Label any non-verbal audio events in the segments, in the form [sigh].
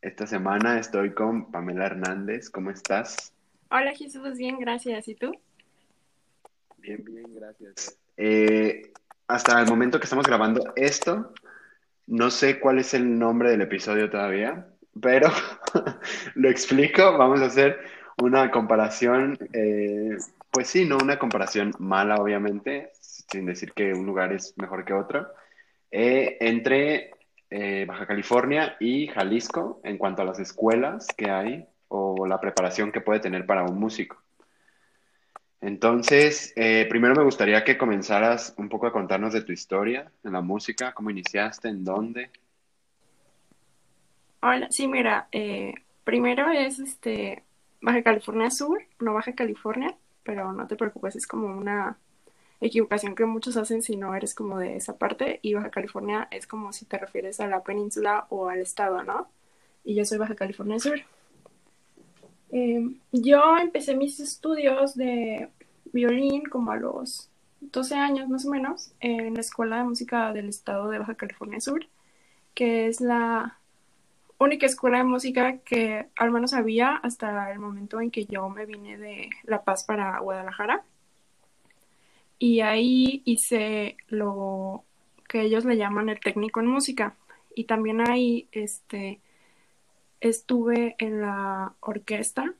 Esta semana estoy con Pamela Hernández. ¿Cómo estás? Hola Jesús, bien, gracias. ¿Y tú? Bien, bien, gracias. Eh, hasta el momento que estamos grabando esto, no sé cuál es el nombre del episodio todavía, pero [laughs] lo explico. Vamos a hacer una comparación, eh, pues sí, no una comparación mala, obviamente, sin decir que un lugar es mejor que otro, eh, entre eh, Baja California y Jalisco en cuanto a las escuelas que hay o la preparación que puede tener para un músico. Entonces, primero me gustaría que comenzaras un poco a contarnos de tu historia en la música, cómo iniciaste, en dónde. Hola, sí, mira, eh, primero es este Baja California Sur, no Baja California, pero no te preocupes, es como una equivocación que muchos hacen si no eres como de esa parte, y Baja California es como si te refieres a la península o al estado, ¿no? Y yo soy Baja California Sur. Em, yo empecé mis estudios de violín como a los 12 años más o menos en la Escuela de Música del Estado de Baja California Sur, que es la única escuela de música que al menos había hasta el momento en que yo me vine de La Paz para Guadalajara. Y ahí hice lo que ellos le llaman el técnico en música. Y también ahí este, estuve en la orquesta,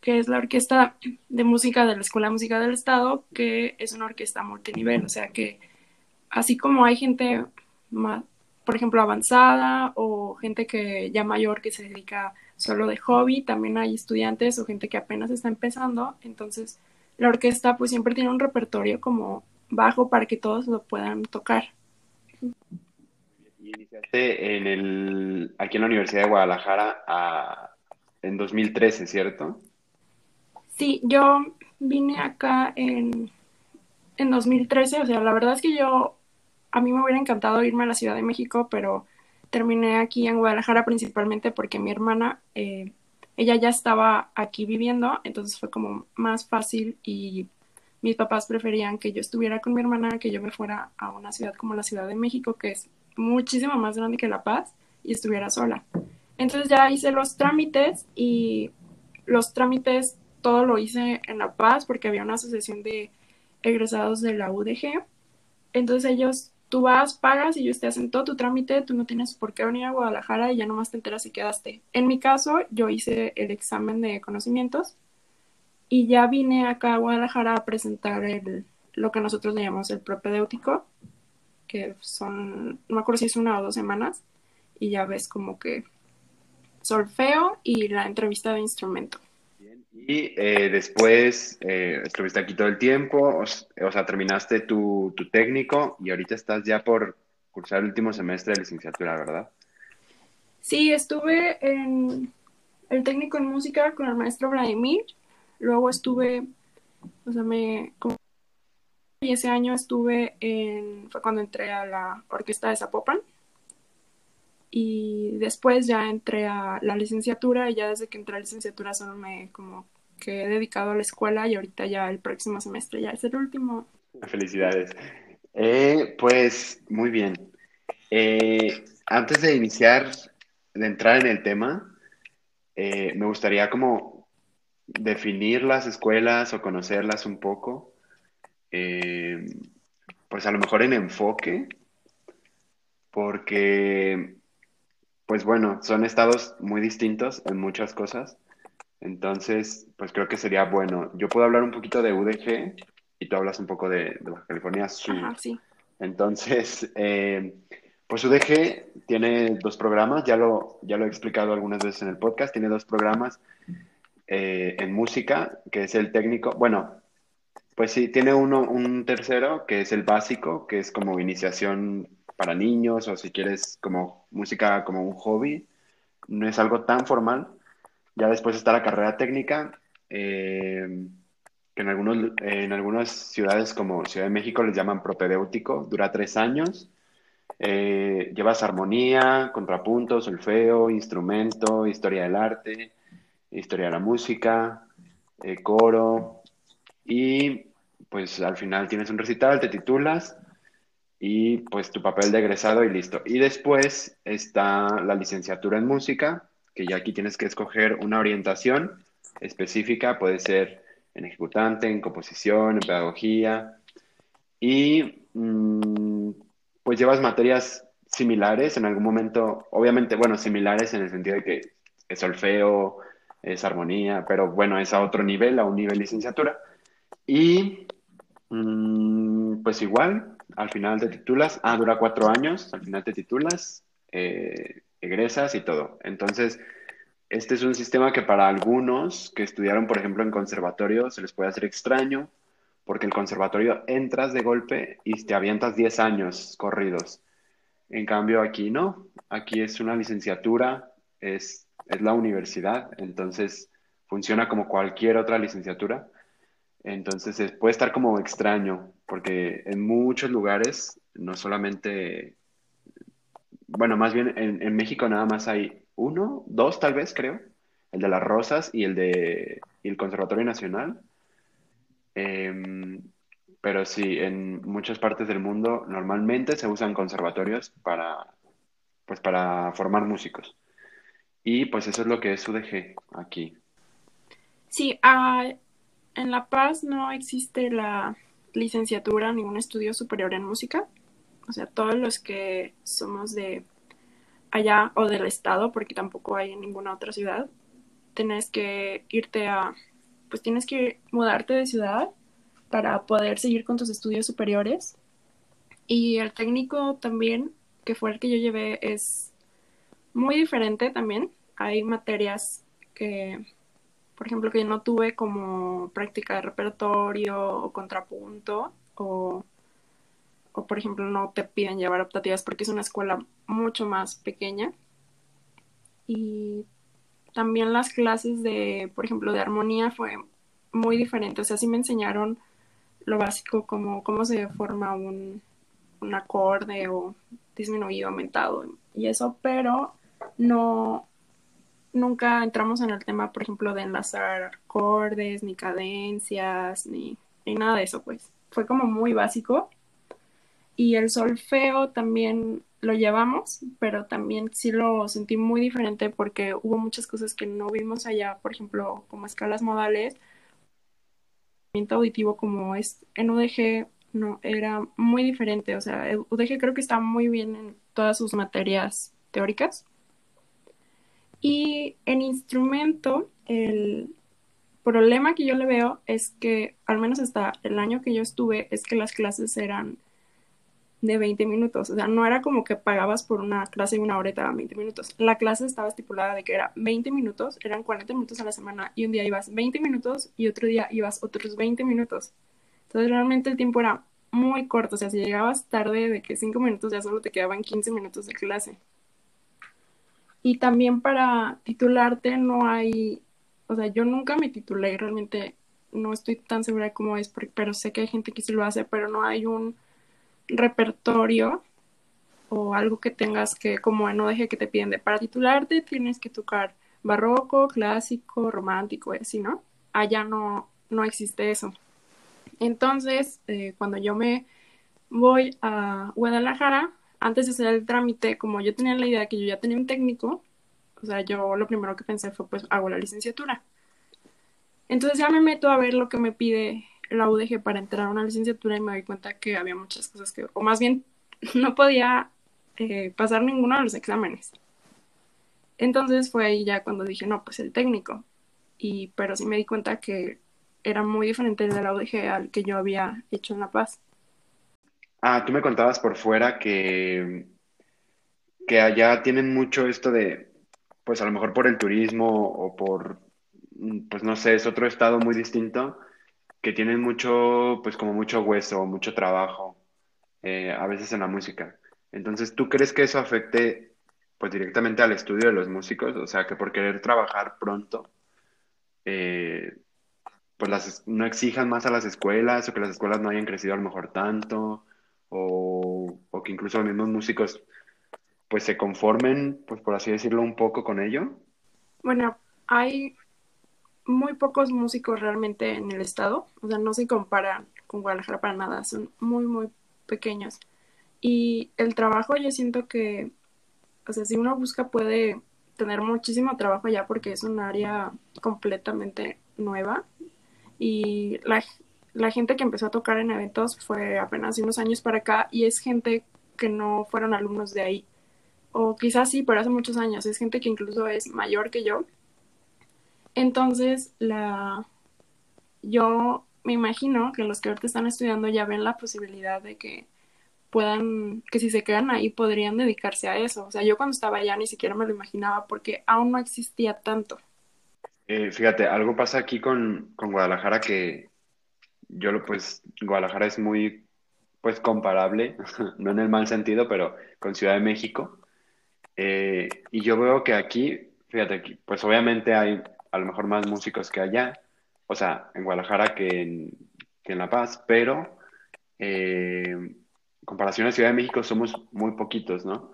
que es la orquesta de música de la Escuela de Música del Estado, que es una orquesta multinivel. O sea que así como hay gente más, por ejemplo, avanzada o gente que ya mayor que se dedica solo de hobby, también hay estudiantes o gente que apenas está empezando, entonces la orquesta pues siempre tiene un repertorio como bajo para que todos lo puedan tocar. Y iniciaste en el, aquí en la Universidad de Guadalajara en 2013, ¿cierto? Sí, yo vine acá en, en 2013, o sea, la verdad es que yo a mí me hubiera encantado irme a la Ciudad de México, pero terminé aquí en Guadalajara principalmente porque mi hermana, eh, ella ya estaba aquí viviendo, entonces fue como más fácil y mis papás preferían que yo estuviera con mi hermana, que yo me fuera a una ciudad como la Ciudad de México, que es muchísimo más grande que La Paz, y estuviera sola. Entonces ya hice los trámites y los trámites todo lo hice en La Paz porque había una asociación de egresados de la UDG. Entonces ellos tú vas, pagas y ellos te hacen todo tu trámite, tú no tienes por qué venir a Guadalajara y ya nomás te enteras y quedaste. En mi caso, yo hice el examen de conocimientos y ya vine acá a Guadalajara a presentar el, lo que nosotros le llamamos el propedéutico, que son, no me acuerdo si es una o dos semanas, y ya ves como que solfeo y la entrevista de instrumento. Y eh, después eh, estuviste aquí todo el tiempo, o, sea, terminaste tu, tu, técnico y ahorita estás ya por cursar el último semestre de licenciatura, ¿verdad? Sí, estuve en el técnico en música con el maestro Vladimir, luego estuve, o sea, me... Y ese año estuve en, fue cuando entré a la orquesta de Zapopan y después ya entré a la licenciatura y ya desde que entré a la licenciatura solo me como que he dedicado a la escuela y ahorita ya el próximo semestre ya es el último. Felicidades. Eh, pues muy bien. Eh, antes de iniciar, de entrar en el tema, eh, me gustaría como definir las escuelas o conocerlas un poco. pues a lo mejor en enfoque, porque pues bueno, son estados muy distintos en muchas cosas. Entonces, pues creo que sería bueno. Yo puedo hablar un poquito de UDG y tú hablas un poco de, Baja California Sur. sí. Entonces, [laughs] eh, pues UDG tiene dos programas, ya lo, ya lo he explicado algunas veces en el podcast, tiene dos programas eh, en música, que es el técnico, bueno, pues sí, tiene uno, un tercero, que es el básico, que es como iniciación para niños o si quieres como música como un hobby. No es algo tan formal. Ya después está la carrera técnica, eh, que en, algunos, en algunas ciudades como Ciudad de México les llaman propedéutico, dura tres años. Eh, llevas armonía, contrapunto, solfeo, instrumento, historia del arte, historia de la música, eh, coro y pues al final tienes un recital, te titulas y pues tu papel de egresado y listo. Y después está la licenciatura en música, que ya aquí tienes que escoger una orientación específica, puede ser en ejecutante, en composición, en pedagogía. Y mm, pues llevas materias similares en algún momento, obviamente, bueno, similares en el sentido de que es solfeo, es armonía, pero bueno, es a otro nivel, a un nivel licenciatura. Y mm, pues igual, al final te titulas, ah, dura cuatro años, al final te titulas, eh, egresas y todo. Entonces, este es un sistema que para algunos que estudiaron, por ejemplo, en conservatorio, se les puede hacer extraño, porque el conservatorio entras de golpe y te avientas 10 años corridos. En cambio, aquí no, aquí es una licenciatura, es, es la universidad, entonces funciona como cualquier otra licenciatura. Entonces puede estar como extraño, porque en muchos lugares, no solamente, bueno, más bien en, México nada más hay uno, dos tal vez, creo, el de las Rosas y el de el Conservatorio Nacional. Em, pero sí, en muchas partes del mundo normalmente se usan conservatorios para, pues, para formar músicos. Y pues eso es lo que es UDG aquí. Sí, ah, en La Paz no existe la licenciatura ni un estudio superior en música. O sea, todos los que somos de allá o del estado, porque tampoco hay en ninguna otra ciudad, tienes que irte a, pues tienes que mudarte de ciudad para poder seguir con tus estudios superiores. Y el técnico también, que fue el que yo llevé, es muy diferente también. Hay materias que, por ejemplo, que yo no tuve como práctica de repertorio o contrapunto o o por ejemplo no te piden llevar optativas porque es una escuela mucho más pequeña. Y también las clases de, por ejemplo, de armonía fue muy diferente. O sea, sí me enseñaron lo básico como cómo se forma un, un acorde o disminuido, aumentado y eso, pero no nunca entramos en el tema, por ejemplo, de enlazar acordes, ni cadencias, ni, ni nada de eso, pues. Fue como muy básico y el solfeo también lo llevamos, pero también sí lo sentí muy diferente porque hubo muchas cosas que no vimos allá, por ejemplo, como escalas modales, auditivo como es en UDG no era muy diferente, o sea, UDG creo que está muy bien en todas sus materias teóricas. Y en instrumento, el problema que yo le veo es que, al menos hasta el año que yo estuve, es que las clases eran de 20 minutos. O sea, no era como que pagabas por una clase de una hora y te daban 20 minutos. La clase estaba estipulada de que era 20 minutos, eran 40 minutos a la semana y un día ibas 20 minutos y otro día ibas otros 20 minutos. Entonces realmente el tiempo era muy corto. O sea, si llegabas tarde de que 5 minutos ya solo te quedaban 15 minutos de clase. Y también para titularte no hay, o sea, yo nunca me titulé y realmente no estoy tan segura cómo es, pero sé que hay gente que sí lo hace, pero no hay un repertorio o algo que tengas que, como no deje que te piden de para titularte, tienes que tocar barroco, clásico, romántico así, ¿no? Allá no, no existe eso. Entonces, eh, cuando yo me voy a Guadalajara, antes de hacer el trámite, como yo tenía la idea que yo ya tenía un técnico, o sea, yo lo primero que pensé fue, pues, hago la licenciatura. Entonces ya me meto a ver lo que me pide la UDG para entrar a una licenciatura y me di cuenta que había muchas cosas que, o más bien, [laughs] no podía eh, pasar ninguno de los exámenes. Entonces fue ahí ya cuando dije, no, pues el técnico. Y, pero sí me di cuenta que era muy diferente el de la UDG al que yo había hecho en La Paz. Ah, tú me contabas por fuera que, que allá tienen mucho esto de, pues a lo mejor por el turismo o por, pues no sé, es otro estado muy distinto que tienen mucho, pues como mucho hueso, mucho trabajo, eh, a veces en la música. Entonces, ¿tú crees que eso afecte pues directamente al estudio de los músicos, o sea, que por querer trabajar pronto, eh, pues las, no exijan más a las escuelas o que las escuelas no hayan crecido a lo mejor tanto, o, o que incluso los mismos músicos pues se conformen, pues por así decirlo, un poco con ello. Bueno, hay muy pocos músicos realmente en el estado, o sea, no se comparan con Guadalajara para nada, son muy, muy pequeños. Y el trabajo yo siento que, o sea, si uno busca puede tener muchísimo trabajo allá porque es un área completamente nueva y la, la gente que empezó a tocar en eventos fue apenas unos años para acá y es gente que no fueron alumnos de ahí. O quizás sí, pero hace muchos años. Es gente que incluso es mayor que yo. Entonces, la yo me imagino que los que ahorita están estudiando ya ven la posibilidad de que puedan, que si se quedan ahí podrían dedicarse a eso. O sea, yo cuando estaba allá ni siquiera me lo imaginaba porque aún no existía tanto. Eh, fíjate, algo pasa aquí con, con Guadalajara que yo lo pues, Guadalajara es muy pues comparable, [laughs] no en el mal sentido, pero con Ciudad de México. Eh, y yo veo que aquí, fíjate, aquí, pues obviamente hay a lo mejor más músicos que allá, o sea, en Guadalajara que en, que en La Paz, pero eh, en comparación a Ciudad de México somos muy poquitos, ¿no?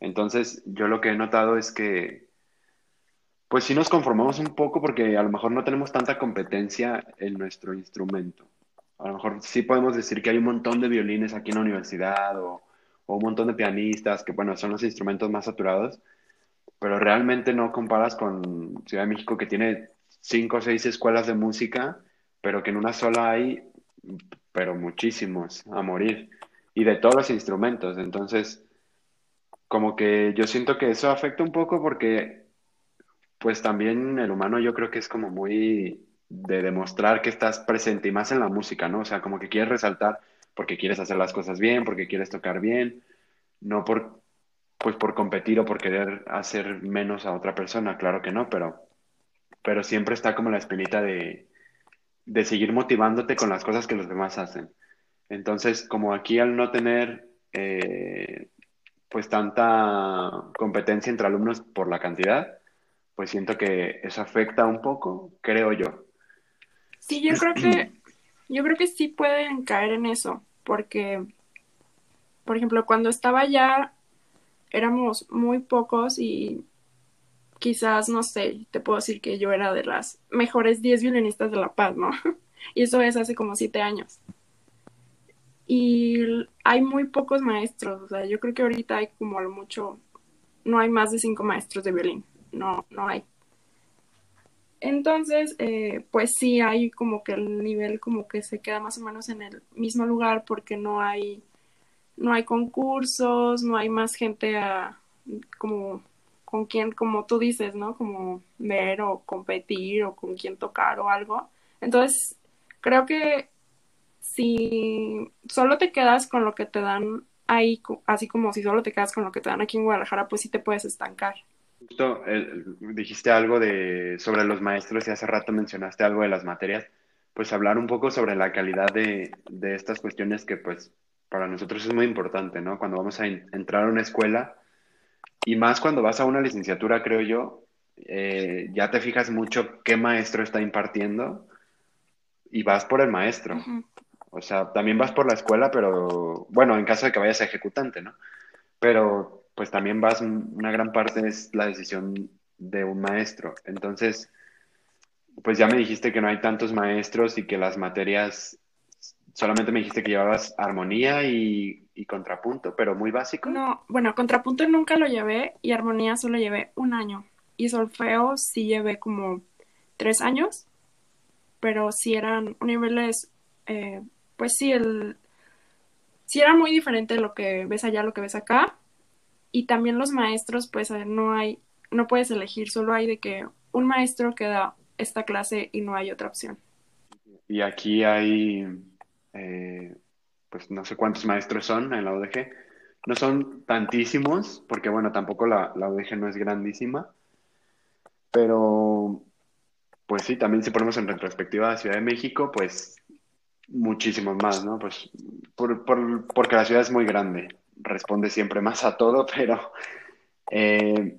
Entonces, yo lo que he notado es que, pues sí nos conformamos un poco porque a lo mejor no tenemos tanta competencia en nuestro instrumento. A lo mejor sí podemos decir que hay un montón de violines aquí en la universidad o, un montón de pianistas, que bueno, son los instrumentos más saturados, pero realmente no comparas con Ciudad de México que tiene cinco o seis escuelas de música, pero que en una sola hay, pero muchísimos a morir, y de todos los instrumentos. Entonces, como que yo siento que eso afecta un poco porque, pues también el humano yo creo que es como muy de demostrar que estás presente y más en la música, ¿no? O sea, como que quieres resaltar porque quieres hacer las cosas bien, porque quieres tocar bien, no por, pues por competir o por querer hacer menos a otra persona, claro que no, pero pero siempre está como la espinita de, de seguir motivándote con las cosas que los demás hacen. Entonces, como aquí al no tener eh, pues tanta competencia entre alumnos por la cantidad, pues siento que eso afecta un poco, creo yo. Sí, yo creo que, yo creo que sí pueden caer en eso, porque, por ejemplo, cuando estaba allá éramos muy pocos y quizás, no sé, te puedo decir que yo era de las mejores 10 violinistas de La Paz, ¿no? [laughs] Y eso es hace como siete años. Y hay muy pocos maestros, o sea, yo creo que ahorita hay como a lo mucho, no hay más de cinco maestros de violín, no, no hay. Entonces, eh, pues sí, hay como que el nivel como que se queda más o menos en el mismo lugar porque no hay, no hay concursos, no hay más gente a, como con quien, como tú dices, ¿no? Como ver o competir o con quién tocar o algo. Entonces, creo que si solo te quedas con lo que te dan ahí, así como si solo te quedas con lo que te dan aquí en Guadalajara, pues sí te puedes estancar. Justo eh, dijiste algo de, sobre los maestros y hace rato mencionaste algo de las materias, pues hablar un poco sobre la calidad de, de estas cuestiones que pues para nosotros es muy importante, ¿no? Cuando vamos a en- entrar a una escuela y más cuando vas a una licenciatura, creo yo, eh, ya te fijas mucho qué maestro está impartiendo y vas por el maestro. O sea, también vas por la escuela, pero bueno, en caso de que vayas a ejecutante, ¿no? Pero pues también vas, una gran parte es la decisión de un maestro. Entonces, pues ya me dijiste que no hay tantos maestros y que las materias, solamente me dijiste que llevabas armonía y, contrapunto, pero muy básico. No, bueno, contrapunto nunca lo llevé y armonía solo llevé un año. Y solfeo sí llevé como tres años, pero sí eran niveles, eh, pues sí, el, sí era muy diferente lo que ves allá, lo que ves acá. Y también los maestros, pues no hay, no puedes elegir, solo hay de que un maestro que da esta clase y no hay otra opción. Y aquí hay, eh, pues no sé cuántos maestros son en la UDG. No son tantísimos, porque bueno, tampoco la, la UDG no es grandísima, pero pues sí, también si ponemos en retrospectiva a Ciudad de México, pues muchísimos más, ¿no? Pues por, por- porque la ciudad es muy grande, responde siempre más a todo, [laughs] pero Eh,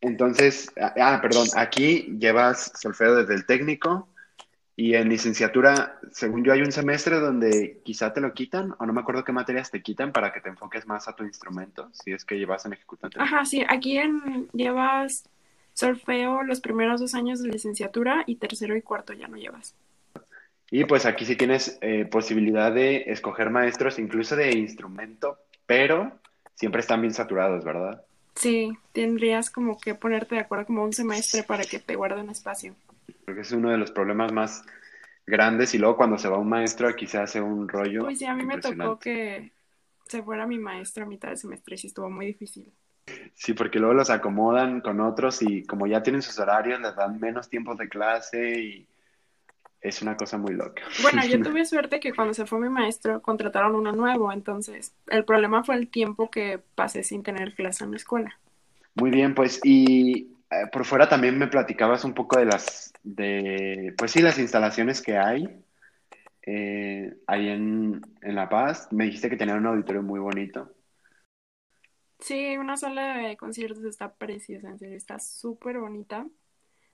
entonces, ah, ah, perdón, aquí llevas solfeo desde el técnico y en licenciatura, según yo, hay un semestre donde quizá te lo quitan, o no me acuerdo qué materias te quitan para que te enfoques más a tu instrumento, si es que llevas en ejecutante. Ajá, sí, aquí en, llevas solfeo los primeros dos años de licenciatura y tercero y cuarto ya no llevas. Y pues aquí sí tienes eh, posibilidad de escoger maestros incluso de instrumento, pero siempre están bien saturados, ¿verdad? Sí, tendrías como que ponerte de acuerdo como un semestre para que te guarden espacio. Porque es uno de los problemas más grandes y luego cuando se va un maestro aquí se hace un rollo. Pues sí, a mí me tocó que se fuera mi maestro a mitad del semestre y sí estuvo muy difícil. Sí, porque luego los acomodan con otros y como ya tienen sus horarios, les dan menos tiempo de clase y es una cosa muy loca. Bueno, yo [laughs] tuve suerte que cuando se fue mi maestro contrataron uno nuevo, entonces el problema fue el tiempo que pasé sin tener clase en la escuela. Muy bien, pues y eh, por fuera también me platicabas un poco de las, de, pues sí, las instalaciones que hay eh, ahí en, en La Paz. Me dijiste que tenían un auditorio muy bonito. Sí, una sala de conciertos está preciosa, en serio, está súper bonita.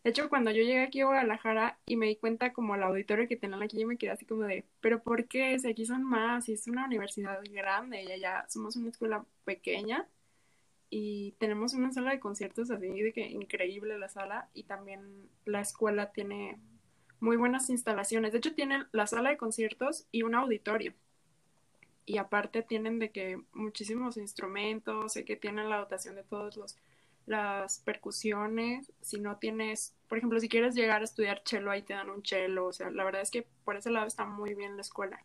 De hecho, cuando yo llegué aquí a Guadalajara y me di cuenta como el auditorio que tenían aquí, yo me quedé así como de, pero ¿por qué? Si aquí son más, y es una universidad grande y allá somos una escuela pequeña y tenemos una sala de conciertos así de que increíble la sala y también la escuela tiene muy buenas instalaciones. De hecho, tienen la sala de conciertos y un auditorio. Y aparte tienen de que muchísimos instrumentos, sé que tienen la dotación de todos los las percusiones, si no tienes, por ejemplo, si quieres llegar a estudiar cello, ahí te dan un cello, o sea, la verdad es que por ese lado está muy bien la escuela.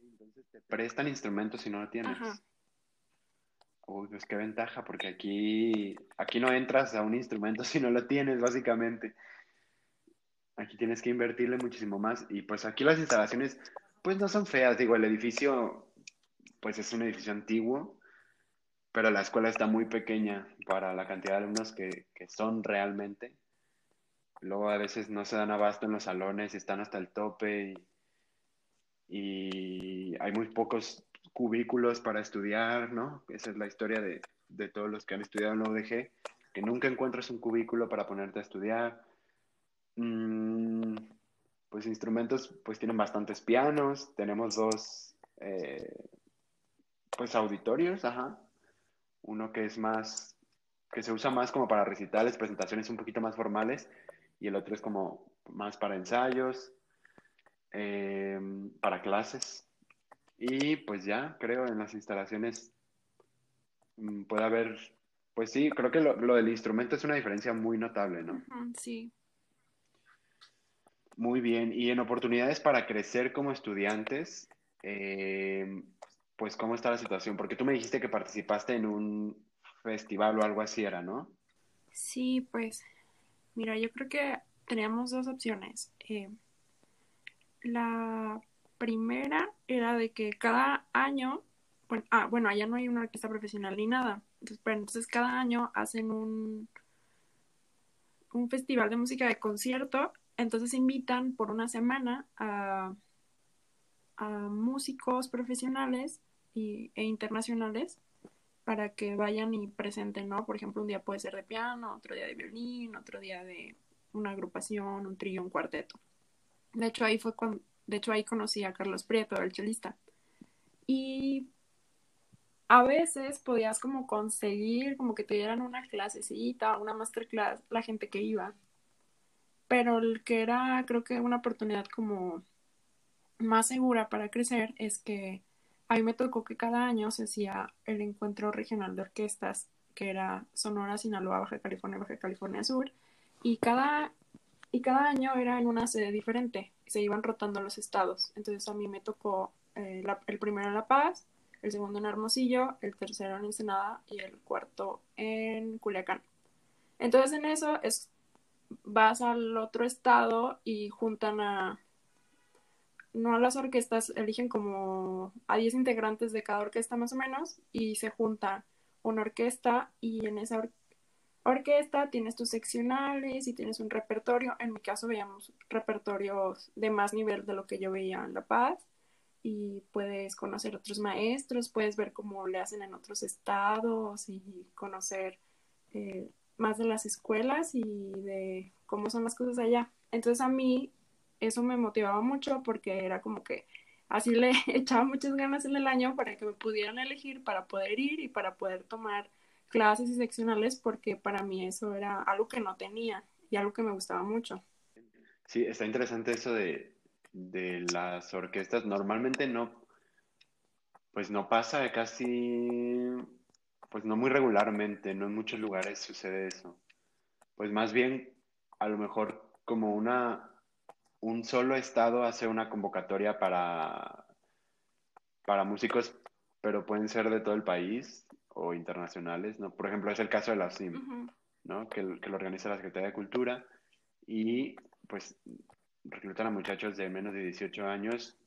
Entonces te prestan instrumentos si no lo tienes. Ajá. Uy, pues qué ventaja, porque aquí, aquí no entras a un instrumento [laughs] si no lo tienes, básicamente. Aquí tienes que invertirle muchísimo más. Y pues aquí las instalaciones, pues no son feas. Digo, el edificio, pues es un edificio antiguo pero la escuela está muy pequeña para la cantidad de alumnos que, son realmente. Luego a veces no se dan abasto en los salones, están hasta el tope y, hay muy pocos cubículos para estudiar, ¿no? Esa es la historia de, todos los que han estudiado en la UDG, que nunca encuentras un cubículo para ponerte a estudiar. Mm, pues instrumentos, pues tienen bastantes pianos, tenemos dos, eh, pues auditorios, ajá, uno que es más, que se usa más como para recitales, presentaciones un poquito más formales, y el otro es como más para ensayos, em, para clases. Y pues ya, creo, en las instalaciones mm, puede haber, pues sí, creo que lo, del instrumento es una diferencia muy notable, ¿no? Sí. Muy bien. Y en oportunidades para crecer como estudiantes, eh, pues cómo está la situación, porque tú me dijiste que participaste en un festival o algo así era, ¿no? Sí, pues mira, yo creo que teníamos dos opciones. Eh, la primera era de que cada año, bueno, ah, bueno, allá no hay una orquesta profesional ni nada, entonces, pero entonces cada año hacen un, un festival de música de concierto, entonces invitan por una semana a, a músicos profesionales y, e internacionales para que vayan y presenten, ¿no? Por ejemplo, un día puede ser de piano, otro día de violín, otro día de una agrupación, un trío, un cuarteto. De hecho, ahí fue cuando, de hecho, ahí conocí a Carlos Prieto, el chelista. Y a veces podías como conseguir como que te dieran una clasecita, una masterclass, la gente que iba. Pero el que era, creo que una oportunidad como más segura para crecer es que a mí me tocó que cada año se hacía el encuentro regional de orquestas, que era Sonora, Sinaloa, Baja California, Baja California Sur, y cada, y cada año era en una sede diferente, se iban rotando los estados. Entonces a mí me tocó eh, el primero en La Paz, el segundo en Hermosillo, el tercero en Ensenada y el cuarto en Culiacán. Entonces en eso es vas al otro estado y juntan a no las orquestas eligen como a 10 integrantes de cada orquesta más o menos y se junta una orquesta y en esa orquesta tienes tus seccionales y tienes un repertorio. En mi caso veíamos repertorios de más nivel de lo que yo veía en La Paz y puedes conocer otros maestros, puedes ver cómo le hacen en otros estados y conocer eh, más de las escuelas y de cómo son las cosas allá. Entonces a mí eso me motivaba mucho porque era como que así le [laughs] echaba muchas ganas en el año para que me pudieran elegir, para poder ir y para poder tomar clases y seccionales porque para mí eso era algo que no tenía y algo que me gustaba mucho. Sí, está interesante eso de, de las orquestas. Normalmente no, pues no pasa casi, pues no muy regularmente, no en muchos lugares sucede eso. Pues más bien, a lo mejor como una, un solo estado hace una convocatoria para, para músicos, pero pueden ser de todo el país o internacionales, ¿no? Por ejemplo, es el caso de la SIM, ¿no? Que, que lo organiza la Secretaría de Cultura y pues reclutan a muchachos de menos de 18 años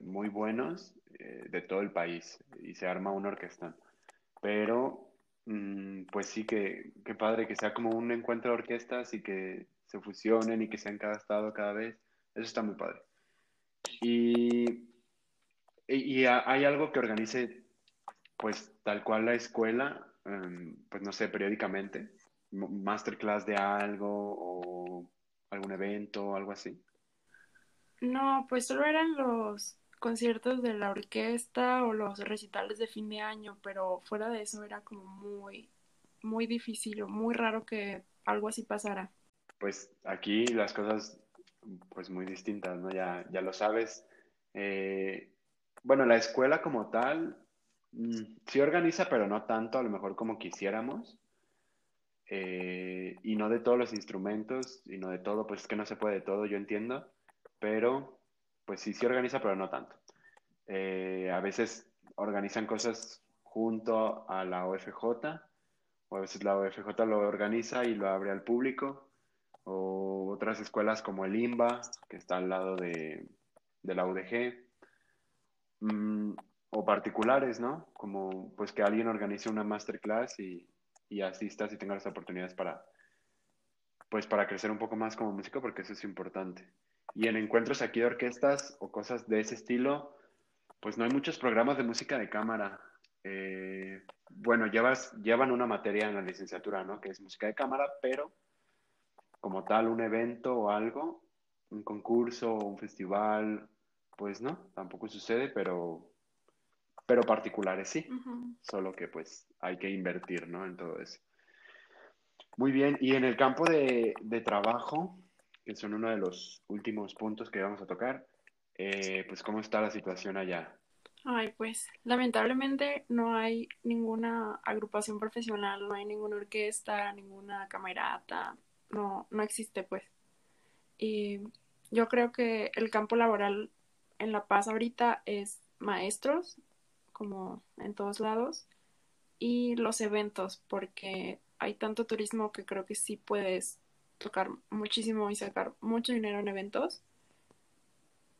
muy buenos eh, de todo el país y se arma una orquesta. Pero, mm, pues sí que, que padre que sea como un encuentro de orquestas y que se fusionen y que sean cada estado cada vez. Eso está muy padre. Y, y, hay algo que organice, pues tal cual la escuela, em, pues no sé, periódicamente, masterclass de algo o algún evento o algo así. No, pues solo eran los conciertos de la orquesta o los recitales de fin de año, pero fuera de eso era como muy, muy difícil o muy raro que algo así pasara. Pues aquí las cosas, pues muy distintas, ¿no? Ya, ya lo sabes. Eh, bueno, la escuela como tal, mm, sí organiza, pero no tanto, a lo mejor como quisiéramos. Eh, y no de todos los instrumentos, y no de todo, pues es que no se puede de todo, yo entiendo pero pues sí, sí organiza, pero no tanto. Eh, a veces organizan cosas junto a la OFJ, o a veces la OFJ lo organiza y lo abre al público, o otras escuelas como el IMBA, que está al lado de, la UDG, mm, o particulares, ¿no? Como pues que alguien organice una masterclass y, y asistas y tengas las oportunidades para, pues para crecer un poco más como músico, porque eso es importante. Y en encuentros aquí de orquestas o cosas de ese estilo, pues no hay muchos programas de música de cámara. Eh, bueno, llevas, llevan una materia en la licenciatura, ¿no? Que es música de cámara, pero como tal, un evento o algo, un concurso o un festival, pues no, tampoco sucede, pero, pero particulares sí. Solo que pues hay que invertir, ¿no? En todo eso. Muy bien, y en el campo de, de trabajo, que son uno de los últimos puntos que vamos a tocar. Eh, pues, ¿cómo está la situación allá? Ay, pues, lamentablemente no hay ninguna agrupación profesional, no hay ninguna orquesta, ninguna camerata, no, no existe, pues. Y yo creo que el campo laboral en La Paz ahorita es maestros, como en todos lados, y los eventos, porque hay tanto turismo que creo que sí puedes tocar muchísimo y sacar mucho dinero en eventos,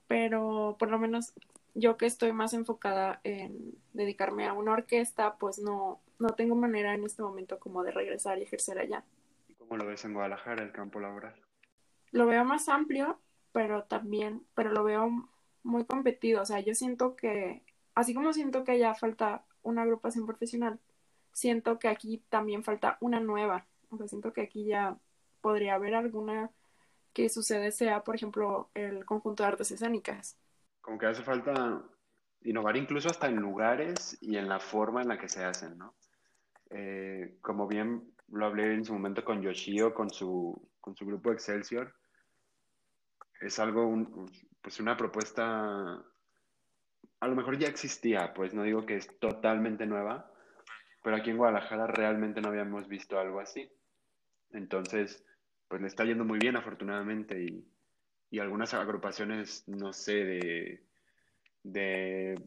pero por lo menos yo que estoy más enfocada en dedicarme a una orquesta, pues no, no tengo manera en este momento como de regresar y ejercer allá. ¿Y cómo lo ves en Guadalajara, el campo laboral? Lo veo más amplio, pero también, pero lo veo muy competido. O sea, yo siento que, así como siento que allá falta una agrupación profesional, siento que aquí también falta una nueva. O sea, siento que aquí ya podría haber alguna que sucede sea, por ejemplo, el conjunto de artes escénicas. Como que hace falta innovar incluso hasta en lugares y en la forma en la que se hacen, ¿no? Eh, como bien lo hablé en su momento con Yoshio, con su, con su grupo Excelsior, es algo, pues una propuesta, a lo mejor ya existía, pues no digo que es totalmente nueva, pero aquí en Guadalajara realmente no habíamos visto algo así. Entonces, pues le está yendo muy bien afortunadamente y, y algunas agrupaciones, no sé, de, de,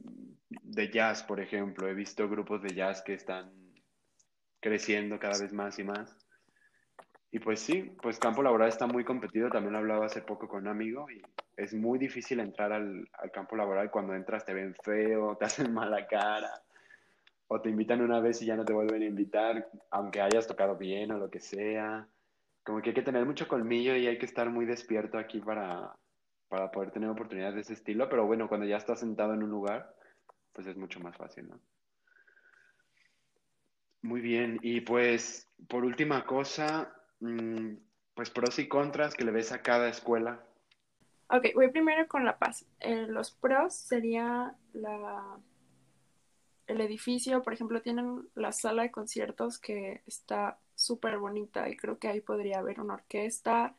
de, jazz, por ejemplo. He visto grupos de jazz que están creciendo cada vez más y más. Y pues sí, pues campo laboral está muy competido, también lo hablaba hace poco con un amigo y es muy difícil entrar al, al campo laboral cuando entras te ven feo, [laughs] te hacen mala cara o te invitan una vez y ya no te vuelven a invitar, aunque hayas tocado bien o lo que sea como que hay que tener mucho colmillo y hay que estar muy despierto aquí para, para poder tener oportunidades de ese estilo, pero bueno, cuando ya estás sentado en un lugar, pues es mucho más fácil, ¿no? Muy bien. Y pues, por última cosa, mm, pues pros y contras que le ves a cada escuela. Ok, voy primero con La Paz. Eh, los pros sería la, el edificio, por ejemplo, tienen la sala de conciertos que está súper bonita y creo que ahí podría haber una orquesta.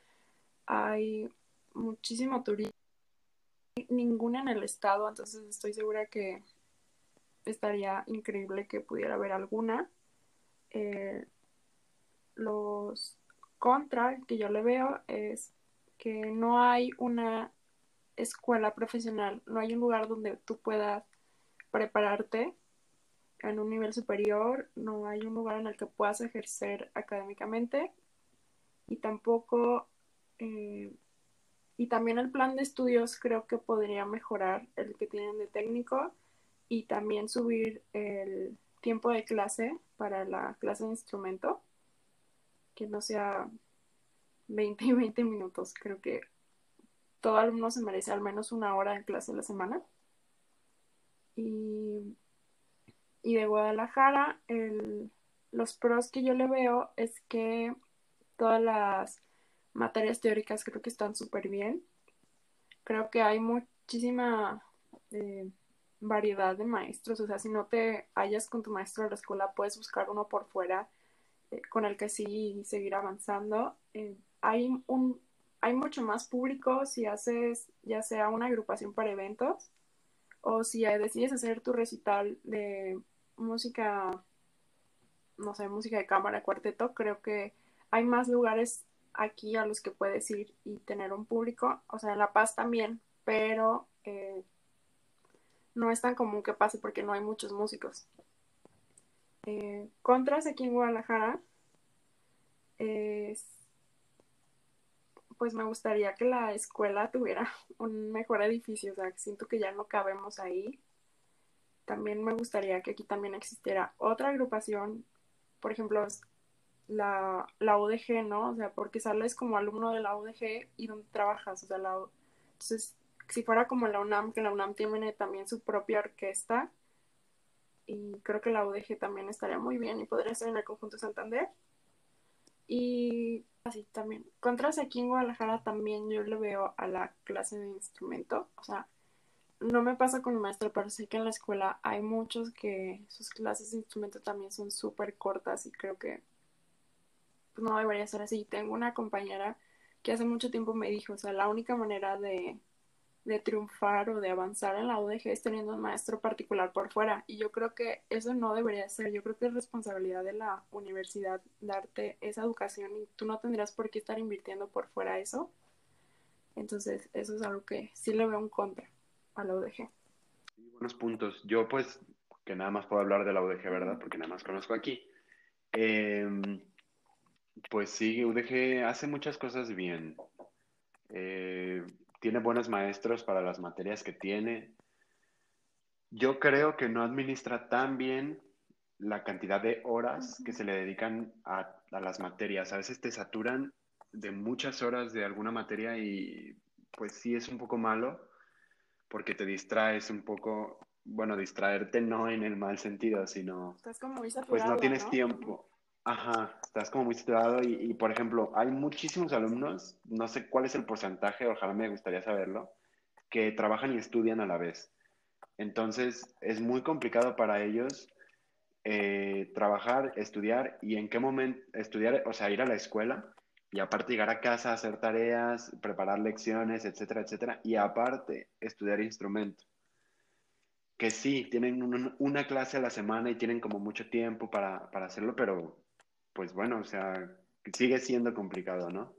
Hay muchísimo turismo, ninguna en el estado, entonces estoy segura que estaría increíble que pudiera haber alguna. Eh, los contra que yo le veo es que no hay una escuela profesional, no hay un lugar donde tú puedas prepararte en un nivel superior, no hay un lugar en el que puedas ejercer académicamente y tampoco, eh, y también el plan de estudios creo que podría mejorar el que tienen de técnico y también subir el tiempo de clase para la clase de instrumento, que no sea 20 y 20 minutos. Creo que todo alumno se merece al menos una hora de clase a la semana. Y, y de Guadalajara, el, los pros que yo le veo es que todas las materias teóricas creo que están súper bien. Creo que hay muchísima eh, variedad de maestros. O sea, si no te hallas con tu maestro de la escuela, puedes buscar uno por fuera eh, con el que sí seguir avanzando. Eh, hay un hay mucho más público si haces ya sea una agrupación para eventos o si decides hacer tu recital de música, no sé, música de cámara, cuarteto, creo que hay más lugares aquí a los que puedes ir y tener un público. O sea, en La Paz también, pero eh, no es tan común que pase porque no hay muchos músicos. Eh, contras aquí en Guadalajara es pues me gustaría que la escuela tuviera [laughs] un mejor edificio, o sea, siento que ya no cabemos ahí. También me gustaría que aquí también existiera otra agrupación, por ejemplo, la, la UDG, ¿no? O sea, porque sales como alumno de la UDG y donde trabajas, o sea, la, entonces, si fuera como la UNAM, que la UNAM tiene también su propia orquesta, y creo que la UDG también estaría muy bien y podría ser en el conjunto Santander. Y así también. Contras aquí en Guadalajara también yo le veo a la clase de instrumento. O sea, no me pasa con el maestro, pero sé que en la escuela hay muchos que sus clases de instrumento también son súper cortas y creo que no debería ser así. Tengo una compañera que hace mucho tiempo me dijo, o sea, la única manera de de triunfar o de avanzar en la UDG es teniendo un maestro particular por fuera. Y yo creo que eso no debería ser. Yo creo que es responsabilidad de la universidad darte esa educación y tú no tendrías por qué estar invirtiendo por fuera eso. Entonces, eso es algo que sí le veo un contra a la UDG. Buenos puntos. Yo pues que nada más puedo hablar de la UDG, ¿verdad? Porque nada más conozco aquí. Em, pues sí, UDG hace muchas cosas bien. Eh, tiene buenos maestros para las materias que tiene. Yo creo que no administra tan bien la cantidad de horas que se le dedican a, las materias. A veces te saturan de muchas horas de alguna materia y pues sí es un poco malo porque te distraes un poco, bueno, distraerte no en el mal sentido, sino Estás como muy pues no tienes tiempo. Ajá, estás como muy situado y, y, por ejemplo, hay muchísimos alumnos, no sé cuál es el porcentaje, ojalá me gustaría saberlo, que trabajan y estudian a la vez. Entonces, es muy complicado para ellos eh, trabajar, estudiar y en qué momento estudiar, o sea, ir a la escuela y aparte llegar a casa, hacer tareas, preparar lecciones, etcétera, etcétera, y aparte estudiar instrumento. Que sí, tienen una clase a la semana y tienen como mucho tiempo para, para hacerlo, pero pues bueno, o sea, sigue siendo complicado, ¿no?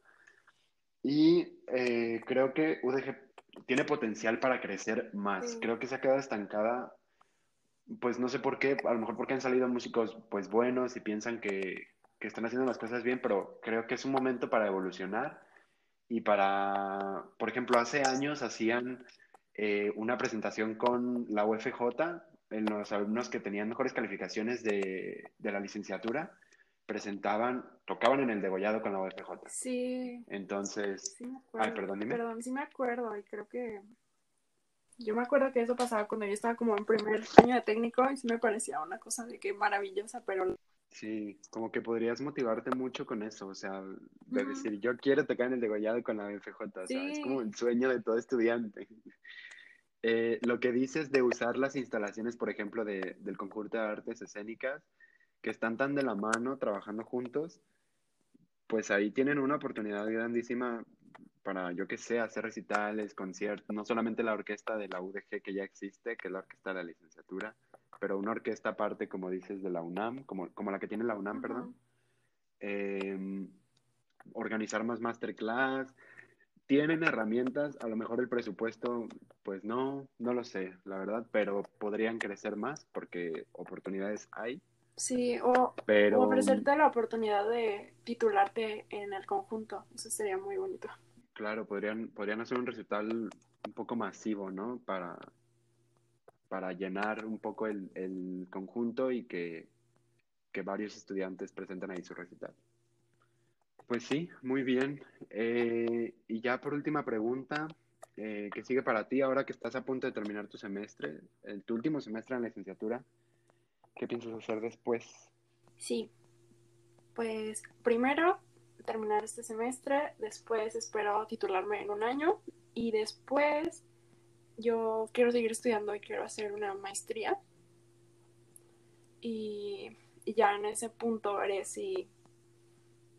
Y eh, creo que UDG tiene potencial para crecer más. Creo que se ha quedado estancada, pues no sé por qué, a lo mejor porque han salido músicos pues buenos y piensan que, que están haciendo las cosas bien, pero creo que es un momento para evolucionar y para, por ejemplo, hace años hacían eh, una presentación con la UFJ en los alumnos que tenían mejores calificaciones de, de la licenciatura presentaban, tocaban en el degollado con la OFJ. Sí. Entonces, sí me acuerdo. ay, perdón, dime. Perdón, sí me acuerdo y creo que yo me acuerdo que eso pasaba cuando yo estaba como en primer año de técnico y sí me parecía una cosa de que maravillosa, pero Sí, como que podrías motivarte mucho con eso, o sea, de decir, yo quiero tocar en el degollado con la BFJ, o sea, es como el sueño de todo estudiante. [laughs] Eh, lo que dices de usar las instalaciones, por ejemplo, de, del conjunto de artes escénicas, que están tan de la mano trabajando juntos, pues ahí tienen una oportunidad grandísima para, yo qué sé, hacer recitales, conciertos, no solamente la orquesta de la UDG que ya existe, que es la orquesta de la licenciatura, pero una orquesta aparte, como dices, de la UNAM, como, como la que tiene la UNAM, perdón. Eh, organizar más masterclass. Tienen herramientas, a lo mejor el presupuesto, pues no, no lo sé, la verdad, pero podrían crecer más porque oportunidades hay, Sí, o, ofrecerte la oportunidad de titularte en el conjunto. Eso sería muy bonito. claro, podrían, podrían hacer un recital un poco masivo, ¿no? Para, para llenar un poco el, el conjunto y que, que varios estudiantes presenten ahí su recital. Pues sí, muy bien. Eh, y ya por última pregunta, eh, ¿qué sigue para ti ahora que estás a punto de terminar tu semestre, el, tu último semestre en la licenciatura? ¿Qué piensas hacer después? Sí, pues primero terminar este semestre, después espero titularme en un año y después yo quiero seguir estudiando y quiero hacer una maestría y, ya en ese punto veré si,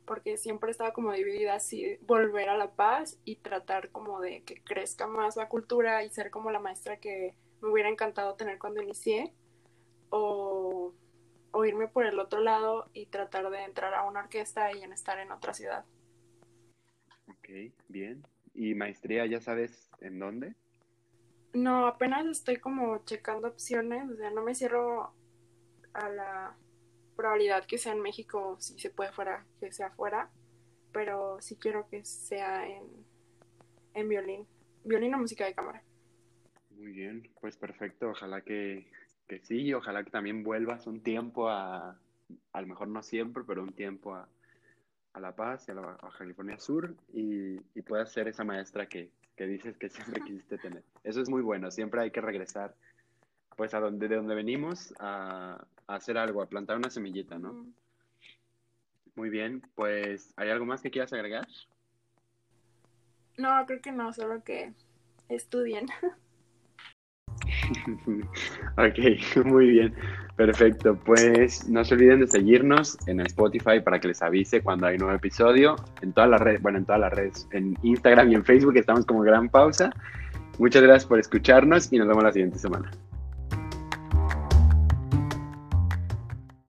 porque siempre estaba como dividida, si volver a La Paz y tratar como de que crezca más la cultura y ser como la maestra que me hubiera encantado tener cuando inicié o, o irme por el otro lado y tratar de entrar a una orquesta y en estar en otra ciudad. Ok, bien. ¿Y maestría ya sabes en dónde? No, apenas estoy como checando opciones, o sea, no me cierro a la probabilidad que sea en México, si se puede fuera, que sea fuera, pero sí quiero que sea en, en violín, violín o música de cámara. Muy bien, pues perfecto. Ojalá que, que sí, y ojalá que también vuelvas un tiempo a, a lo mejor no siempre, pero un tiempo a, a La Paz y a, la, Baja California Sur y, y puedas ser esa maestra que, que dices que siempre quisiste tener. Eso es muy bueno, siempre hay que regresar pues a donde, de donde venimos a, a hacer algo, a plantar una semillita, ¿no? Mm, Muy bien, pues ¿hay algo más que quieras agregar? No, creo que no, solo que estudien. [laughs] [laughs] Ok, muy bien, perfecto. Pues no se olviden de seguirnos en Spotify para que les avise cuando hay nuevo episodio. En todas las redes, bueno, en todas las redes, en Instagram y en Facebook estamos como Gran Pausa. Muchas gracias por escucharnos y nos vemos la siguiente semana.